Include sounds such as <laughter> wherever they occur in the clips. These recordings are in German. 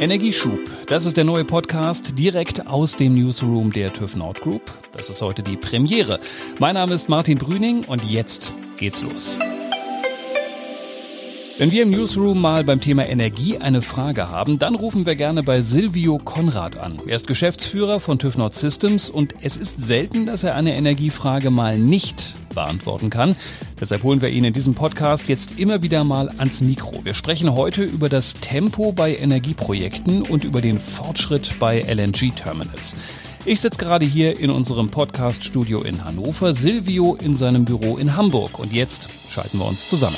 Energieschub, das ist der neue Podcast direkt aus dem Newsroom der TÜV Nord Group. Das ist heute die Premiere. Mein Name ist Martin Brüning und jetzt geht's los. Wenn wir im Newsroom mal beim Thema Energie eine Frage haben, dann rufen wir gerne bei Silvio Konrad an. Er ist Geschäftsführer von TÜV Nord Systems und es ist selten, dass er eine Energiefrage mal nicht beantworten kann. Deshalb holen wir ihn in diesem Podcast jetzt immer wieder mal ans Mikro. Wir sprechen heute über das Tempo bei Energieprojekten und über den Fortschritt bei LNG-Terminals. Ich sitze gerade hier in unserem Podcast-Studio in Hannover, Silvio in seinem Büro in Hamburg und jetzt schalten wir uns zusammen.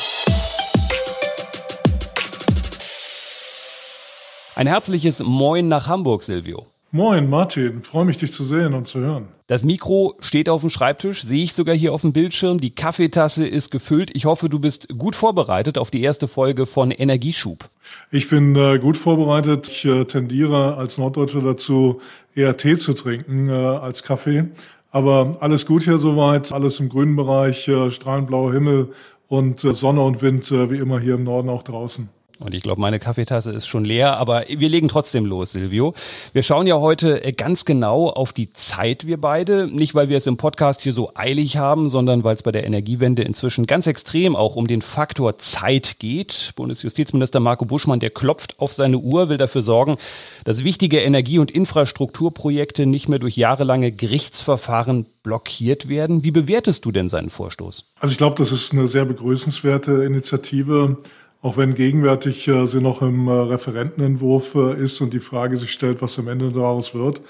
Ein herzliches Moin nach Hamburg, Silvio. Moin, Martin. Freue mich, dich zu sehen und zu hören. Das Mikro steht auf dem Schreibtisch, sehe ich sogar hier auf dem Bildschirm. Die Kaffeetasse ist gefüllt. Ich hoffe, du bist gut vorbereitet auf die erste Folge von Energieschub. Ich bin äh, gut vorbereitet. Ich äh, tendiere als Norddeutscher dazu, eher Tee zu trinken äh, als Kaffee. Aber alles gut hier soweit, alles im grünen Bereich, äh, strahlend blauer Himmel und äh, Sonne und Wind, äh, wie immer hier im Norden auch draußen. Und ich glaube, meine Kaffeetasse ist schon leer, aber wir legen trotzdem los, Silvio. Wir schauen ja heute äh, ganz genau auf die Zeit, wir beide. Nicht, weil wir es im Podcast hier so eilig haben, sondern weil es bei der Energiewende inzwischen ganz extrem auch um den Faktor Zeit geht. Bundesjustizminister Marco Buschmann, der klopft auf seine Uhr, will dafür sorgen, dass wichtige Energie- und Infrastrukturprojekte nicht mehr durch jahrelange Gerichtsverfahren blockiert werden. Wie bewertest du denn seinen Vorstoß? Also ich glaube, das ist eine sehr begrüßenswerte Initiative auch wenn gegenwärtig äh, sie noch im äh, Referentenentwurf äh, ist und die Frage sich stellt, was am Ende daraus wird.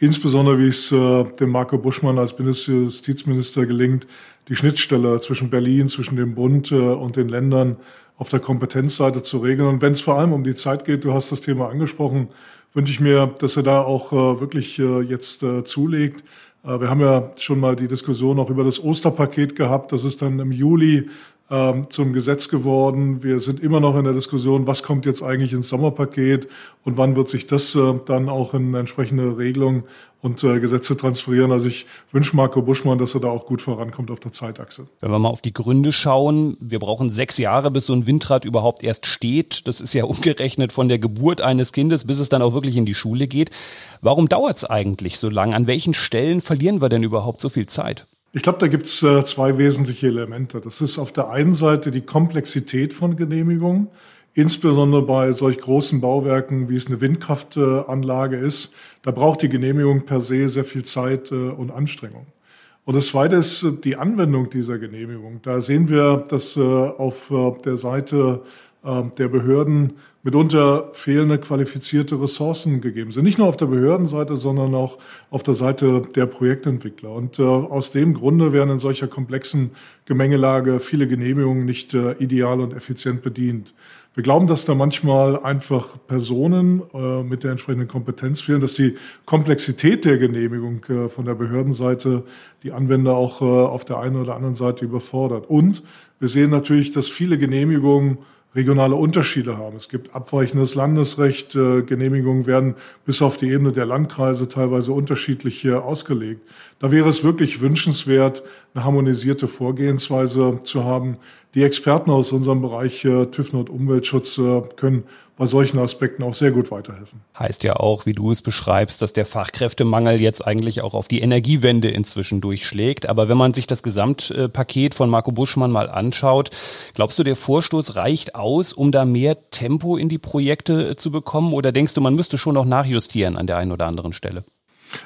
Insbesondere, wie es äh, dem Marco Buschmann als Bundesjustizminister gelingt, die Schnittstelle zwischen Berlin, zwischen dem Bund äh, und den Ländern auf der Kompetenzseite zu regeln. Und wenn es vor allem um die Zeit geht, du hast das Thema angesprochen, wünsche ich mir, dass er da auch äh, wirklich jetzt zulegt. Wir haben ja schon mal die Diskussion auch über das Osterpaket gehabt. Das ist dann im Juli ähm, zum Gesetz geworden. Wir sind immer noch in der Diskussion, was kommt jetzt eigentlich ins Sommerpaket und wann wird sich das äh, dann auch in entsprechende Regelungen und äh, Gesetze transferieren. Also ich wünsche Marco Buschmann, dass er da auch gut vorankommt auf der Zeitachse. Wenn wir mal auf die Gründe schauen, wir brauchen sechs Jahre, bis so ein Windrad überhaupt erst steht. Das ist ja <laughs> umgerechnet von der Geburt eines Kindes, bis es dann auch wirklich in die Schule geht. Warum dauert es eigentlich so lang? An welchen Stellen verlieren wir denn überhaupt so viel Zeit? Ich glaube, da gibt es äh, zwei wesentliche Elemente. Das ist auf der einen Seite die Komplexität von Genehmigungen, insbesondere bei solch großen Bauwerken, wie es eine Windkraftanlage ist. Da braucht die Genehmigung per se sehr viel Zeit äh, und Anstrengung. Und das Zweite ist äh, die Anwendung dieser Genehmigung. Da sehen wir, dass äh, auf äh, der Seite der Behörden mitunter fehlende qualifizierte Ressourcen gegeben sind. Nicht nur auf der Behördenseite, sondern auch auf der Seite der Projektentwickler. Und äh, aus dem Grunde werden in solcher komplexen Gemengelage viele Genehmigungen nicht äh, ideal und effizient bedient. Wir glauben, dass da manchmal einfach Personen äh, mit der entsprechenden Kompetenz fehlen, dass die Komplexität der Genehmigung äh, von der Behördenseite die Anwender auch äh, auf der einen oder anderen Seite überfordert. Und wir sehen natürlich, dass viele Genehmigungen regionale Unterschiede haben. Es gibt abweichendes Landesrecht, äh, Genehmigungen werden bis auf die Ebene der Landkreise teilweise unterschiedlich ausgelegt. Da wäre es wirklich wünschenswert, eine harmonisierte Vorgehensweise zu haben. Die Experten aus unserem Bereich äh, TÜV und Umweltschutz äh, können bei solchen Aspekten auch sehr gut weiterhelfen. Heißt ja auch, wie du es beschreibst, dass der Fachkräftemangel jetzt eigentlich auch auf die Energiewende inzwischen durchschlägt. Aber wenn man sich das Gesamtpaket von Marco Buschmann mal anschaut, glaubst du, der Vorstoß reicht aus, um da mehr Tempo in die Projekte zu bekommen? Oder denkst du, man müsste schon noch nachjustieren an der einen oder anderen Stelle?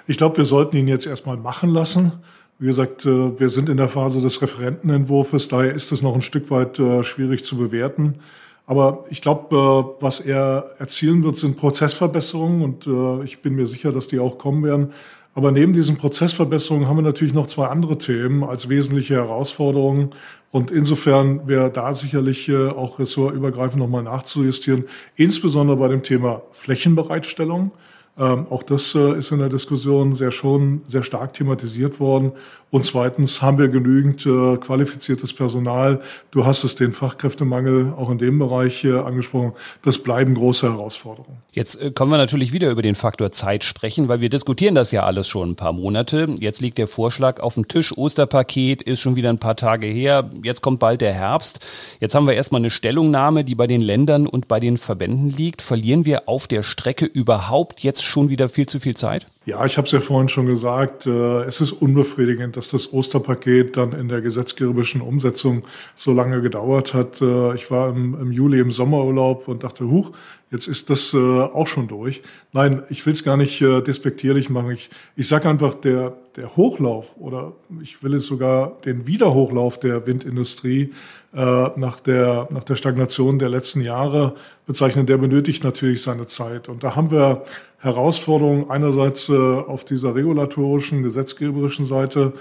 Ich glaube, wir sollten ihn jetzt erstmal machen lassen. Wie gesagt, äh, wir sind in der Phase des Referentenentwurfs, daher ist es noch ein Stück weit äh, schwierig zu bewerten. Aber ich glaube, äh, was er erzielen wird, sind Prozessverbesserungen und ich bin mir sicher, dass die auch kommen werden. Aber neben diesen Prozessverbesserungen haben wir natürlich noch zwei andere Themen als wesentliche Herausforderungen. Und insofern wäre da sicherlich auch ressortübergreifend nochmal nachzujustieren, insbesondere bei dem Thema Flächenbereitstellung. Ähm, auch das äh, ist in der Diskussion sehr schon sehr stark thematisiert worden. Und zweitens haben wir genügend äh, qualifiziertes Personal. Du hast es den Fachkräftemangel auch in dem Bereich äh, angesprochen. Das bleiben große Herausforderungen. Jetzt äh, können wir natürlich wieder über den Faktor Zeit sprechen, weil wir diskutieren das ja alles schon ein paar Monate. Jetzt liegt der Vorschlag auf dem Tisch. Osterpaket ist schon wieder ein paar Tage her. Jetzt kommt bald der Herbst. Jetzt haben wir erstmal eine Stellungnahme, die bei den Ländern und bei den Verbänden liegt. Verlieren wir auf der Strecke überhaupt jetzt schon wieder viel zu viel Zeit? Ja, ich habe es ja vorhin schon gesagt, äh, es ist unbefriedigend, dass das Osterpaket dann in der gesetzgeberischen Umsetzung so lange gedauert hat. Äh, ich war im, im Juli im Sommerurlaub und dachte, huch, jetzt ist das äh, auch schon durch. Nein, ich will es gar nicht äh, despektierlich machen. Ich, ich sage einfach, der, der Hochlauf oder ich will es sogar den Wiederhochlauf der Windindustrie äh, nach, der, nach der Stagnation der letzten Jahre bezeichnen, der benötigt natürlich seine Zeit. Und da haben wir Herausforderungen einerseits äh, auf dieser regulatorischen, gesetzgeberischen Seite,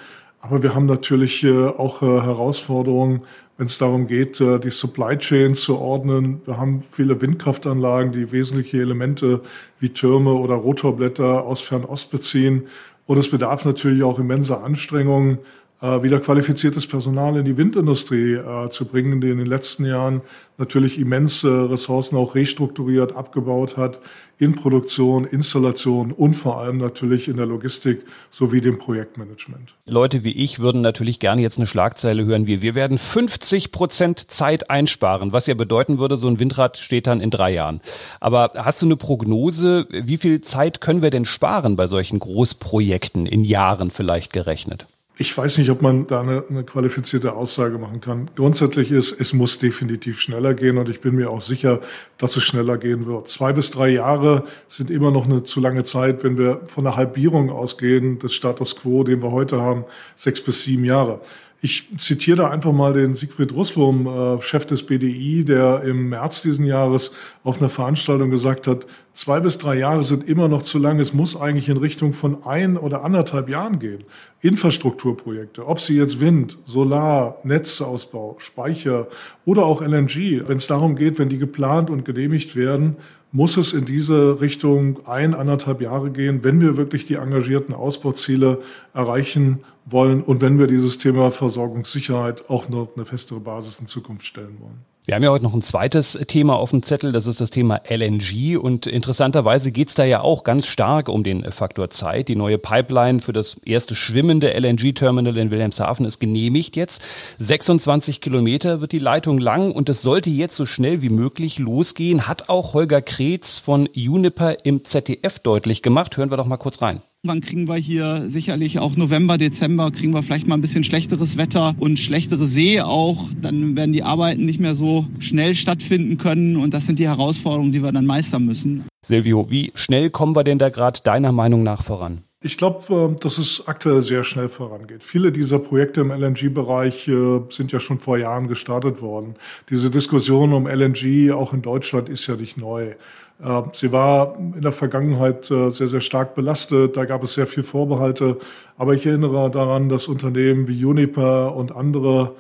aber wir haben natürlich auch äh, Herausforderungen, wenn es darum geht, äh, die Supply Chain zu ordnen. Wir haben viele Windkraftanlagen, die wesentliche Elemente wie Türme oder Rotorblätter aus Fernost beziehen. Und es bedarf natürlich auch immenser Anstrengungen, wieder qualifiziertes Personal in die Windindustrie äh, zu bringen, die in den letzten Jahren natürlich immense Ressourcen auch restrukturiert, abgebaut hat in Produktion, Installation und vor allem natürlich in der Logistik sowie dem Projektmanagement. Leute wie ich würden natürlich gerne jetzt eine Schlagzeile hören wie wir werden 50 Prozent Zeit einsparen, was ja bedeuten würde, so ein Windrad steht dann in drei Jahren. Aber hast du eine Prognose, wie viel Zeit können wir denn sparen bei solchen Großprojekten in Jahren vielleicht gerechnet? Ich weiß nicht, ob man da eine, eine, qualifizierte Aussage machen kann. Grundsätzlich ist, es muss definitiv schneller gehen und ich bin mir auch sicher, dass es schneller gehen wird. Zwei bis drei Jahre sind immer noch eine zu lange Zeit, wenn wir von der Halbierung ausgehen des Status quo, den wir heute haben, sechs bis sieben Jahre. Ich zitiere da einfach mal den Siegfried Russwurm, äh, Chef des BDI, der im März diesen Jahres auf einer Veranstaltung gesagt hat, zwei bis drei Jahre sind immer noch zu lang. Es muss eigentlich in Richtung von ein oder anderthalb Jahren gehen. Infrastrukturprojekte, ob sie jetzt Wind, Solar, Netzausbau, Speicher oder auch LNG, wenn es darum geht, wenn die geplant und genehmigt werden, muss es in diese Richtung ein, anderthalb Jahre gehen, wenn wir wirklich die engagierten Ausbauziele erreichen wollen und wenn wir dieses Thema Versorgungssicherheit auch noch eine festere Basis in Zukunft stellen wollen. Wir haben ja heute noch ein zweites Thema auf dem Zettel, das ist das Thema LNG. Und interessanterweise geht's da ja auch ganz stark um den Faktor Zeit. Die neue Pipeline für das erste schwimmende LNG-Terminal in Wilhelmshaven ist genehmigt jetzt. 26 Kilometer wird die Leitung lang und es sollte jetzt so schnell wie möglich losgehen, hat auch Holger Kretz von Juniper im ZDF deutlich gemacht. Hören wir doch mal kurz rein. Wann kriegen wir hier sicherlich auch November, Dezember, kriegen wir vielleicht mal ein bisschen schlechteres Wetter und schlechtere See auch. Dann werden die Arbeiten nicht mehr so schnell stattfinden können und das sind die Herausforderungen, die wir dann meistern müssen. Silvio, wie schnell kommen wir denn da gerade deiner Meinung nach voran? Ich glaube, äh, dass es aktuell sehr schnell vorangeht. Viele dieser Projekte im LNG-Bereich äh, sind ja schon vor Jahren gestartet worden. Diese Diskussion um LNG auch in Deutschland ist ja nicht neu. Äh, sie war in der Vergangenheit sehr, sehr stark belastet. Da gab es sehr viel Vorbehalte. Aber ich erinnere daran, dass Unternehmen wie Uniper und andere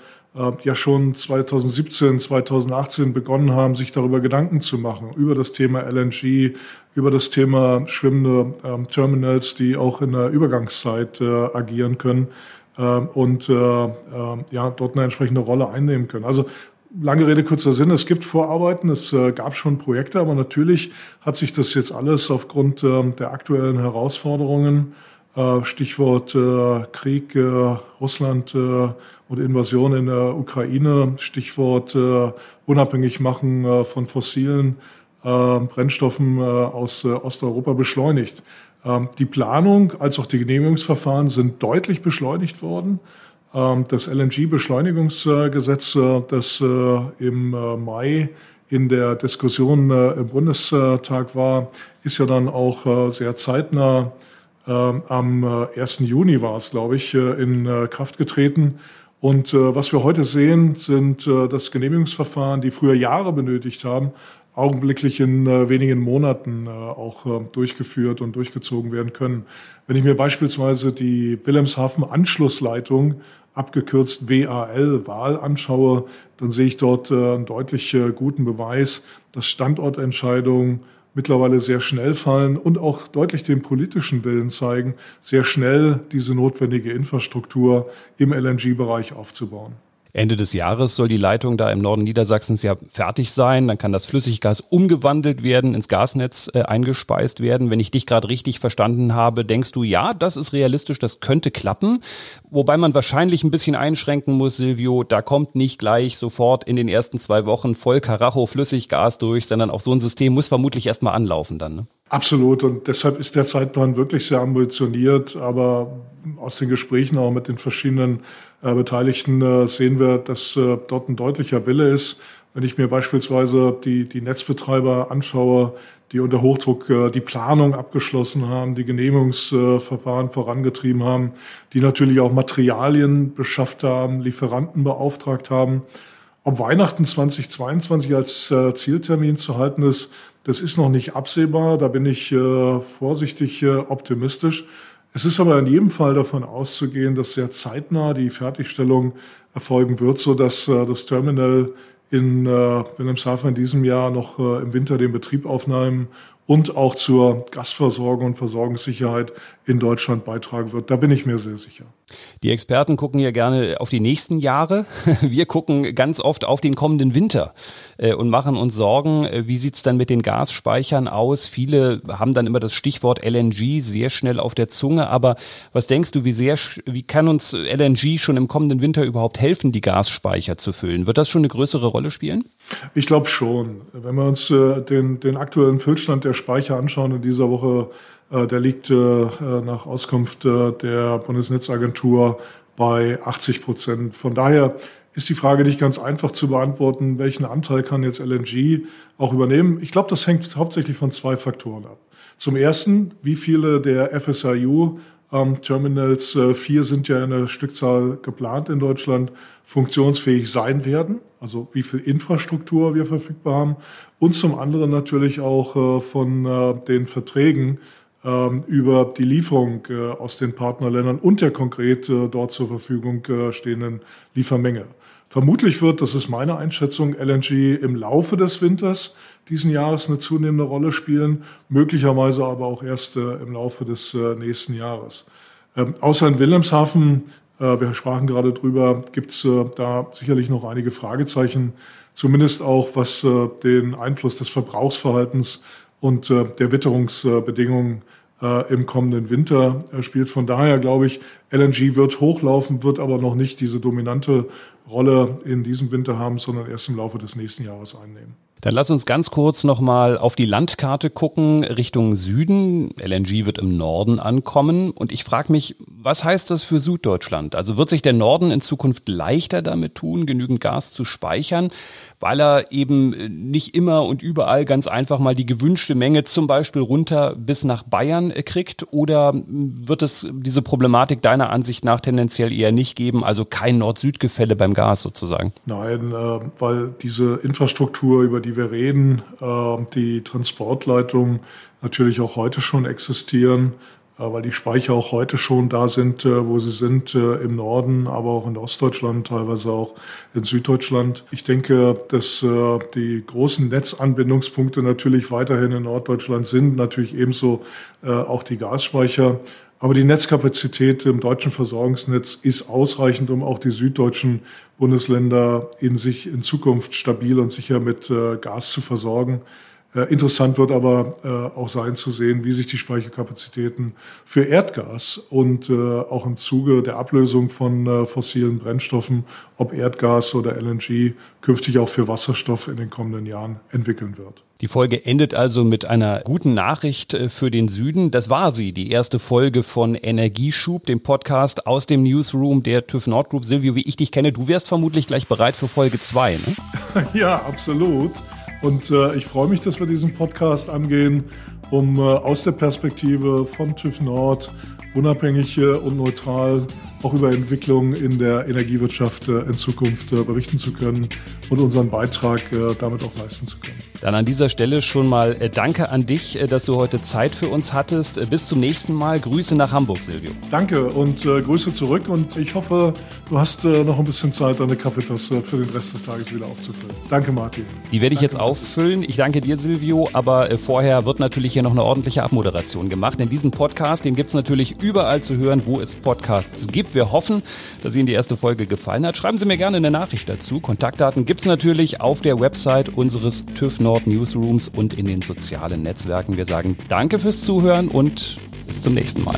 ja schon 2017, 2018 begonnen haben, sich darüber Gedanken zu machen, über das Thema LNG, über das Thema schwimmende ähm, Terminals, die auch in der Übergangszeit äh, agieren können ähm, und äh, äh, ja, dort eine entsprechende Rolle einnehmen können. Also lange Rede, kurzer Sinn, es gibt Vorarbeiten, es äh, gab schon Projekte, aber natürlich hat sich das jetzt alles aufgrund äh, der aktuellen Herausforderungen äh, Stichwort äh, Krieg, Russland und Invasion in der Ukraine, Stichwort unabhängig machen von fossilen Brennstoffen aus Osteuropa beschleunigt. Ähm, die Planung als auch die Genehmigungsverfahren sind deutlich beschleunigt worden. Ähm, das LNG-Beschleunigungsgesetz, das im Mai in der Diskussion im Bundestag war, ist ja dann auch sehr zeitnah ähm, am 1. Äh, Juni war es, glaube ich, äh, in äh, Kraft getreten. Und was wir heute sehen, sind das Genehmigungsverfahren, die früher Jahre benötigt haben, augenblicklich in wenigen Monaten auch durchgeführt und durchgezogen werden können. Wenn ich mir beispielsweise die Wilhelmshaven-Anschlussleitung, abgekürzt WAL, Wahl anschaue, dann sehe ich dort einen deutlich guten Beweis, dass Standortentscheidungen mittlerweile sehr schnell fallen und auch deutlich den politischen Willen zeigen, sehr schnell diese notwendige Infrastruktur im LNG-Bereich aufzubauen. Ende des Jahres soll die Leitung da im Norden Niedersachsens ja fertig sein. Dann kann das Flüssiggas umgewandelt werden, ins Gasnetz äh, eingespeist werden. Wenn ich dich gerade richtig verstanden habe, denkst du, ja, das ist realistisch, das könnte klappen. Wobei man wahrscheinlich ein bisschen einschränken muss, Silvio, da kommt nicht gleich sofort in den ersten zwei Wochen voll Karacho Flüssiggas durch, sondern auch so ein System muss vermutlich erstmal anlaufen dann. Ne? Absolut. Und deshalb ist der Zeitplan wirklich sehr ambitioniert. Aber aus den Gesprächen auch mit den verschiedenen Beteiligten äh, sehen wir, dass äh, dort ein deutlicher Wille ist. Wenn ich mir beispielsweise die, die Netzbetreiber anschaue, die unter Hochdruck äh, die Planung abgeschlossen haben, die Genehmigungsverfahren vorangetrieben haben, die natürlich auch Materialien beschafft haben, Lieferanten beauftragt haben. Ob Weihnachten 2022 als äh, Zieltermin zu halten ist, das ist noch nicht absehbar. Da bin ich äh, vorsichtig äh, optimistisch. Es ist aber in jedem Fall davon auszugehen, dass sehr zeitnah die Fertigstellung erfolgen wird, so dass äh, das Terminal in äh, Wilhelmshaven in diesem Jahr noch äh, im Winter den Betrieb aufnehmen und auch zur Gasversorgung und Versorgungssicherheit in Deutschland beitragen wird. Da bin ich mir sehr sicher. Die Experten gucken ja gerne auf die nächsten Jahre. <laughs> Wir gucken ganz oft auf den kommenden Winter äh, und machen uns Sorgen, äh, wie sieht's dann mit den Gasspeichern aus? Viele haben dann immer das Stichwort LNG sehr schnell auf der Zunge. Aber was denkst du, wie sehr, wie kann uns LNG schon im kommenden Winter überhaupt helfen, die Gasspeicher zu füllen? Wird das schon eine größere Rolle spielen? Ich glaube schon. Wenn wir uns äh, den, den aktuellen Füllstand der Speicher anschauen in dieser Woche, äh, der liegt äh, nach Auskunft äh, der Bundesnetzagentur bei 80 Prozent. Von daher ist die Frage nicht ganz einfach zu beantworten, welchen Anteil kann jetzt LNG auch übernehmen. Ich glaube, das hängt hauptsächlich von zwei Faktoren ab. Zum ersten, wie viele der FSIU ähm, Terminals, äh, vier sind ja in der Stückzahl geplant in Deutschland, funktionsfähig sein werden. Also wie viel Infrastruktur wir verfügbar haben. Und zum anderen natürlich auch äh, von äh, den Verträgen ähm, über die Lieferung äh, aus den Partnerländern und der konkret äh, dort zur Verfügung äh, stehenden Liefermenge. Vermutlich wird, das ist meine Einschätzung, LNG im Laufe des Winters diesen Jahres eine zunehmende Rolle spielen, möglicherweise aber auch erst äh, im Laufe des äh, nächsten Jahres. Ähm, außer in Wilhelmshaven, äh, wir sprachen gerade drüber, gibt es äh, da sicherlich noch einige Fragezeichen, zumindest auch was äh, den Einfluss des Verbrauchsverhaltens und äh, der Witterungsbedingungen äh, im kommenden Winter äh, spielt. Von daher glaube ich, LNG wird hochlaufen, wird aber noch nicht diese dominante Rolle in diesem Winter haben, sondern erst im Laufe des nächsten Jahres einnehmen. Dann lass uns ganz kurz nochmal auf die Landkarte gucken, Richtung Süden. LNG wird im Norden ankommen. Und ich frage mich, was heißt das für Süddeutschland? Also wird sich der Norden in Zukunft leichter damit tun, genügend Gas zu speichern? weil er eben äh, nicht immer und überall ganz einfach mal die gewünschte Menge zum Beispiel runter bis nach Bayern äh, kriegt? Oder wird es diese Problematik deiner Ansicht nach tendenziell eher nicht geben? Also kein Nord-Süd-Gefälle beim Gas sozusagen? Nein, äh, weil diese Infrastruktur, über die wir reden, äh, die Transportleitungen natürlich auch heute schon existieren weil die Speicher auch heute schon da sind, äh, wo sie sind, äh, im Norden, aber auch in Ostdeutschland, teilweise auch in Süddeutschland. Ich denke, dass äh, die großen Netzanbindungspunkte natürlich weiterhin in Norddeutschland sind, natürlich ebenso auch die Gasspeicher. Aber die Netzkapazität im deutschen Versorgungsnetz ist ausreichend, um auch die süddeutschen Bundesländer in sich in Zukunft stabil und sicher mit Gas zu versorgen. Äh, interessant wird aber äh, auch sein zu sehen, wie sich die Speicherkapazitäten für Erdgas und äh, auch im Zuge der Ablösung von fossilen Brennstoffen, ob Erdgas oder LNG, künftig auch für Wasserstoff in den kommenden Jahren entwickeln wird. Die Folge endet also mit einer guten Nachricht für den Süden. Das war sie, die erste Folge von Energieschub, dem Podcast aus dem Newsroom der TÜV Nordgroup. Silvio, wie ich dich kenne, du wärst vermutlich gleich bereit für Folge zwei, ne? <laughs> ja, absolut. Und äh, ich freue mich, dass wir diesen Podcast angehen, um äh, aus der Perspektive von TÜV Nord unabhängig und neutral auch über Entwicklungen in der Energiewirtschaft äh, in Zukunft äh, berichten zu können und unseren Beitrag äh, damit auch leisten zu können. Dann an dieser Stelle schon mal äh, Danke an dich, äh, dass du heute Zeit für uns hattest. Äh, bis zum nächsten Mal. Grüße nach Hamburg, Silvio. Danke und äh, Grüße zurück und ich hoffe, du hast äh, noch ein bisschen Zeit, deine Kaffeetasse für den Rest des Tages wieder aufzufüllen. Danke, Martin. Die werde ich danke, jetzt auffüllen. Ich danke dir, Silvio, aber äh, vorher wird natürlich hier noch eine ordentliche Abmoderation gemacht. Denn diesen Podcast, den gibt es natürlich überall zu hören, wo es Podcasts gibt. Wir hoffen, dass Ihnen die erste Folge gefallen hat. Schreiben Sie mir gerne eine Nachricht dazu. Kontaktdaten gibt es natürlich auf der Website unseres TÜV Nord Newsrooms und in den sozialen Netzwerken. Wir sagen danke fürs Zuhören und bis zum nächsten Mal.